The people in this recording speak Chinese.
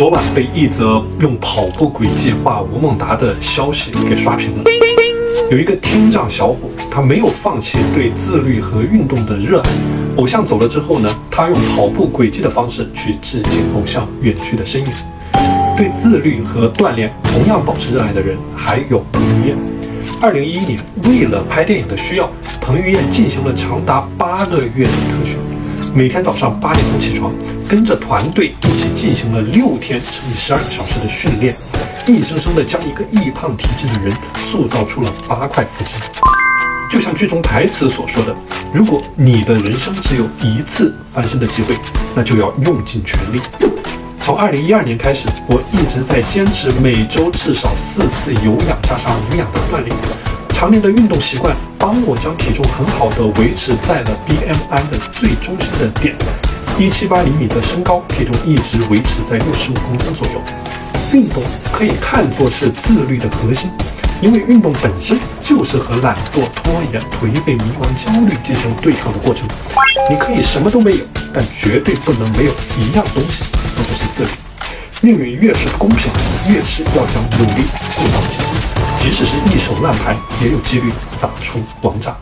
昨晚被一则用跑步轨迹画吴孟达的消息给刷屏了。有一个听障小伙，他没有放弃对自律和运动的热爱。偶像走了之后呢，他用跑步轨迹的方式去致敬偶像远去的身影。对自律和锻炼同样保持热爱的人还有彭于晏。二零一一年，为了拍电影的需要，彭于晏进行了长达八个月的特训。每天早上八点钟起床，跟着团队一起进行了六天乘以十二个小时的训练，硬生生的将一个易胖体质的人塑造出了八块腹肌。就像剧中台词所说的：“如果你的人生只有一次翻身的机会，那就要用尽全力。”从二零一二年开始，我一直在坚持每周至少四次有氧加上无氧的锻炼。常年的运动习惯帮我将体重很好的维持在了 BMI 的最中心的点，一七八厘米的身高，体重一直维持在六十五公斤左右。运动可以看作是自律的核心，因为运动本身就是和懒惰、拖延、颓废、迷茫、焦虑进行对抗的过程。你可以什么都没有，但绝对不能没有一样东西，那就是自律。命运越是公平，越是要将努力塑造奇迹。即使是一手烂牌，也有几率打出王炸。